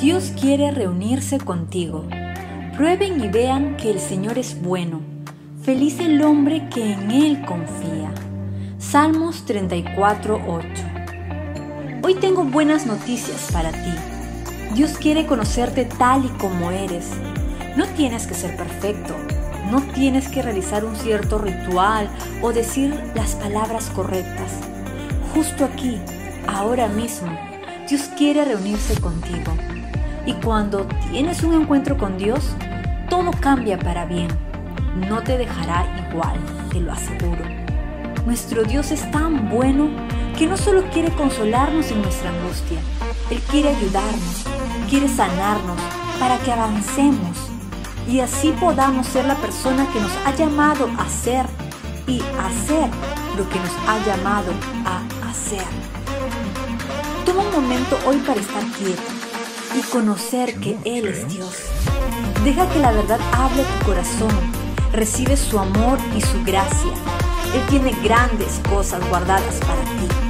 Dios quiere reunirse contigo. Prueben y vean que el Señor es bueno. Feliz el hombre que en Él confía. Salmos 34, 8. Hoy tengo buenas noticias para ti. Dios quiere conocerte tal y como eres. No tienes que ser perfecto, no tienes que realizar un cierto ritual o decir las palabras correctas. Justo aquí, ahora mismo, Dios quiere reunirse contigo. Y cuando tienes un encuentro con Dios, todo cambia para bien. No te dejará igual, te lo aseguro. Nuestro Dios es tan bueno que no solo quiere consolarnos en nuestra angustia, Él quiere ayudarnos, quiere sanarnos para que avancemos y así podamos ser la persona que nos ha llamado a ser y hacer lo que nos ha llamado a hacer. Toma un momento hoy para estar quieto y conocer que Él es Dios. Deja que la verdad hable tu corazón. Recibe su amor y su gracia. Él tiene grandes cosas guardadas para ti.